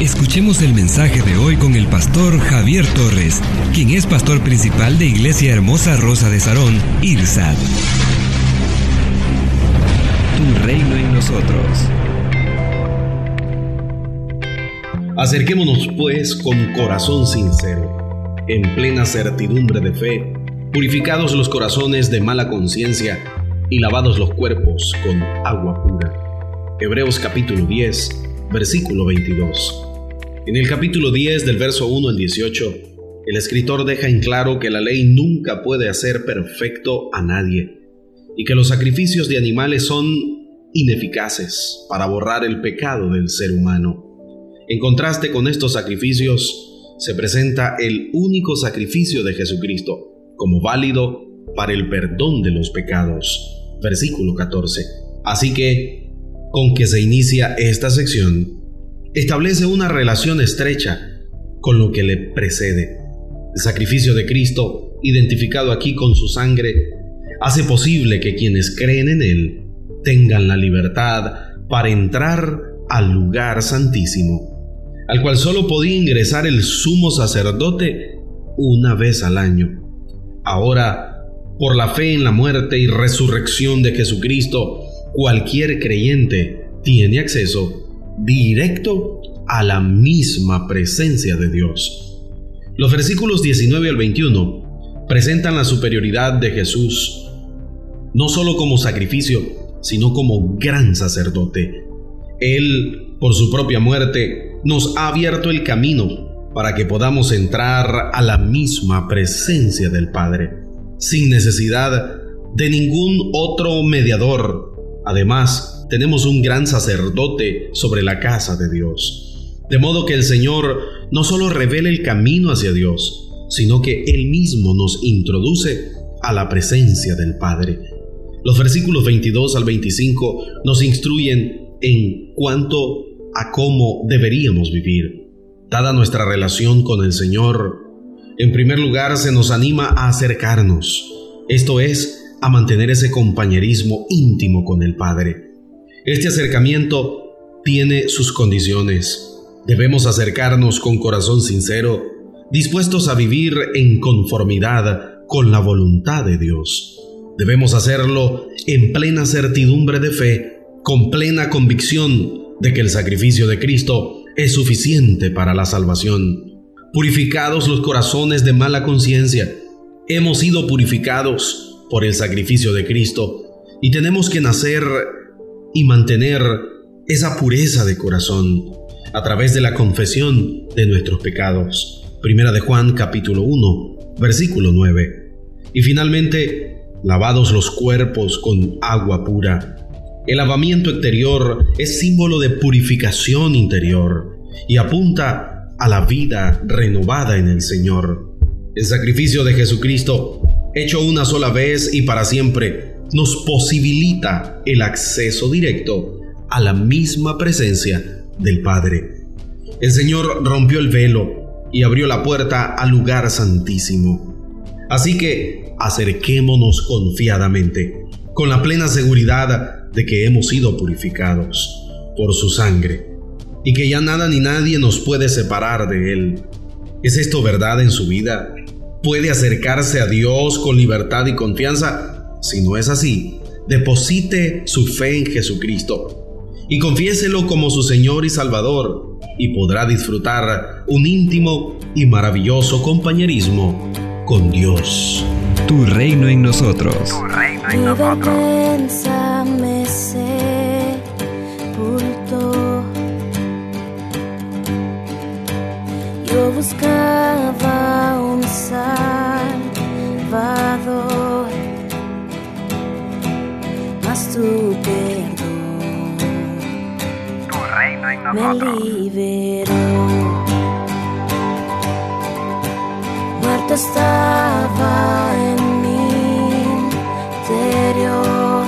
Escuchemos el mensaje de hoy con el pastor Javier Torres, quien es pastor principal de Iglesia Hermosa Rosa de Sarón, IRSAD. Tu reino en nosotros. Acerquémonos pues con corazón sincero, en plena certidumbre de fe, purificados los corazones de mala conciencia y lavados los cuerpos con agua pura. Hebreos capítulo 10, versículo 22. En el capítulo 10 del verso 1 al 18, el escritor deja en claro que la ley nunca puede hacer perfecto a nadie y que los sacrificios de animales son ineficaces para borrar el pecado del ser humano. En contraste con estos sacrificios, se presenta el único sacrificio de Jesucristo como válido para el perdón de los pecados. Versículo 14. Así que, con que se inicia esta sección, establece una relación estrecha con lo que le precede. El sacrificio de Cristo, identificado aquí con su sangre, hace posible que quienes creen en Él tengan la libertad para entrar al lugar santísimo, al cual solo podía ingresar el sumo sacerdote una vez al año. Ahora, por la fe en la muerte y resurrección de Jesucristo, cualquier creyente tiene acceso directo a la misma presencia de Dios. Los versículos 19 al 21 presentan la superioridad de Jesús, no solo como sacrificio, sino como gran sacerdote. Él, por su propia muerte, nos ha abierto el camino para que podamos entrar a la misma presencia del Padre, sin necesidad de ningún otro mediador. Además, tenemos un gran sacerdote sobre la casa de Dios. De modo que el Señor no solo revela el camino hacia Dios, sino que Él mismo nos introduce a la presencia del Padre. Los versículos 22 al 25 nos instruyen en cuanto a cómo deberíamos vivir. Dada nuestra relación con el Señor, en primer lugar se nos anima a acercarnos, esto es, a mantener ese compañerismo íntimo con el Padre. Este acercamiento tiene sus condiciones. Debemos acercarnos con corazón sincero, dispuestos a vivir en conformidad con la voluntad de Dios. Debemos hacerlo en plena certidumbre de fe, con plena convicción de que el sacrificio de Cristo es suficiente para la salvación. Purificados los corazones de mala conciencia, hemos sido purificados por el sacrificio de Cristo y tenemos que nacer y mantener esa pureza de corazón a través de la confesión de nuestros pecados. Primera de Juan capítulo 1, versículo 9. Y finalmente, lavados los cuerpos con agua pura. El lavamiento exterior es símbolo de purificación interior y apunta a la vida renovada en el Señor. El sacrificio de Jesucristo, hecho una sola vez y para siempre, nos posibilita el acceso directo a la misma presencia del Padre. El Señor rompió el velo y abrió la puerta al lugar santísimo. Así que acerquémonos confiadamente, con la plena seguridad de que hemos sido purificados por su sangre y que ya nada ni nadie nos puede separar de Él. ¿Es esto verdad en su vida? ¿Puede acercarse a Dios con libertad y confianza? Si no es así, deposite su fe en Jesucristo y confiéselo como su Señor y Salvador y podrá disfrutar un íntimo y maravilloso compañerismo con Dios. Tu reino en nosotros. Tu reino en nosotros. su perdón. Tu reino en nosotros. Me liberó. Muerto estaba en mi interior.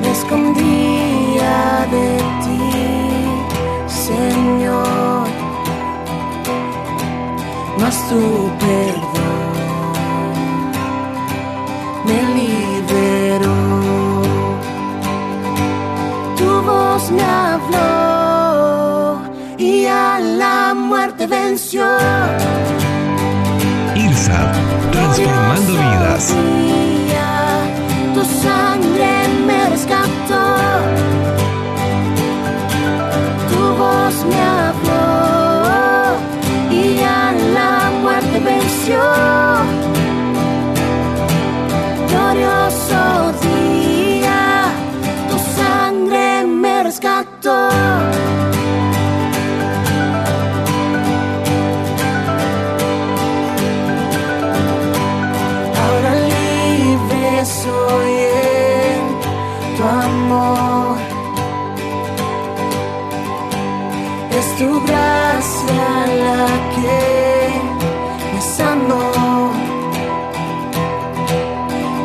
Me escondía de ti, Señor. Mas tu perdón me liberó. Tu voz me habló y a la muerte venció. IRSA, transformando vidas. Día, tu sangre me rescató. Tu voz me habló y a la muerte venció. Es tu gracia la que me sanó.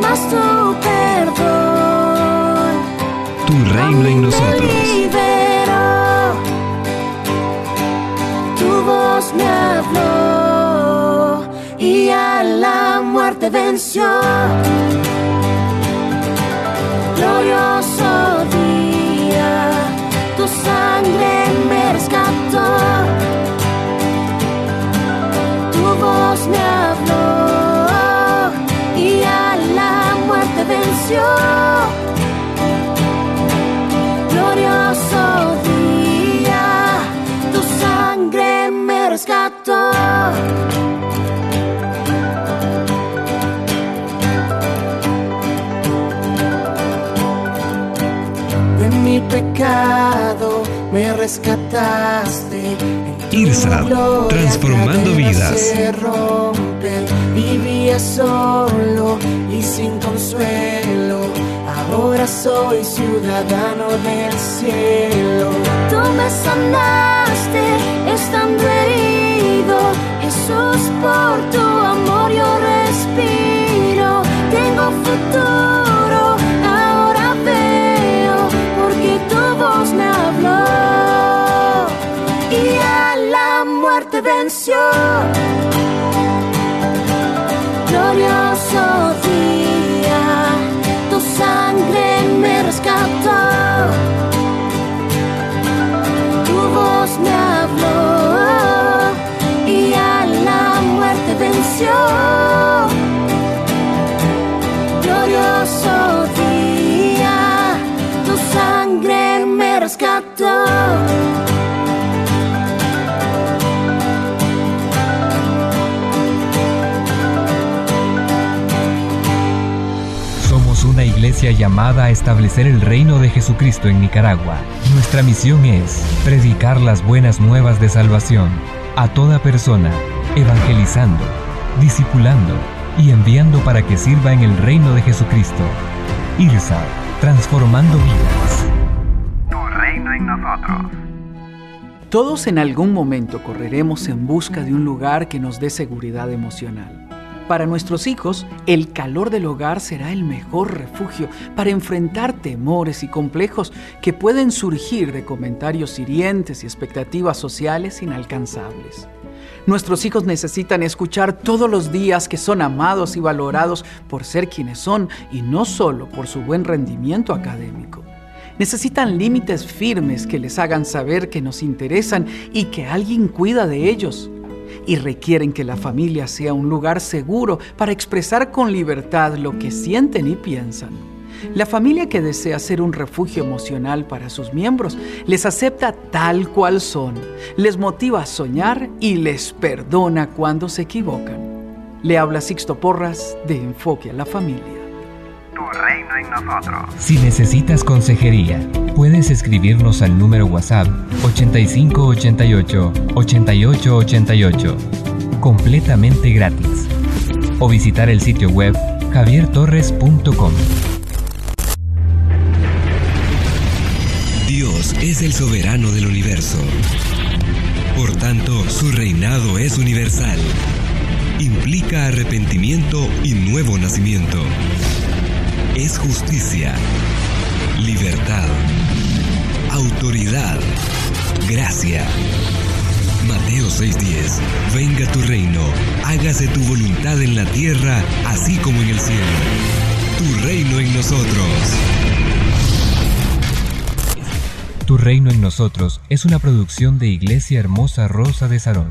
Más tu perdón. Tu reino en nosotros. Liberó. Tu voz me habló y a la muerte venció. Glorioso día, tu sangre Tu voz rescataste. IRSA, transformando vidas. se rompen. Vivía solo y sin consuelo. Ahora soy ciudadano del cielo. Tú me sanaste estando herido. Jesús, por tu amor yo respiro. Tengo futuro, una iglesia llamada a establecer el reino de Jesucristo en Nicaragua. Nuestra misión es predicar las buenas nuevas de salvación a toda persona, evangelizando, discipulando y enviando para que sirva en el reino de Jesucristo. IRSA, transformando vidas. Tu reino en nosotros. Todos en algún momento correremos en busca de un lugar que nos dé seguridad emocional. Para nuestros hijos, el calor del hogar será el mejor refugio para enfrentar temores y complejos que pueden surgir de comentarios hirientes y expectativas sociales inalcanzables. Nuestros hijos necesitan escuchar todos los días que son amados y valorados por ser quienes son y no solo por su buen rendimiento académico. Necesitan límites firmes que les hagan saber que nos interesan y que alguien cuida de ellos. Y requieren que la familia sea un lugar seguro para expresar con libertad lo que sienten y piensan. La familia que desea ser un refugio emocional para sus miembros les acepta tal cual son, les motiva a soñar y les perdona cuando se equivocan. Le habla Sixto Porras de Enfoque a la Familia. Tu reino en nosotros. Si necesitas consejería, puedes escribirnos al número WhatsApp 8588 8888, completamente gratis, o visitar el sitio web javiertorres.com. Dios es el soberano del universo. Por tanto, su reinado es universal. Implica arrepentimiento y nuevo nacimiento. Es justicia, libertad, autoridad, gracia. Mateo 6:10 Venga tu reino, hágase tu voluntad en la tierra, así como en el cielo. Tu reino en nosotros. Tu reino en nosotros es una producción de Iglesia Hermosa Rosa de Sarón.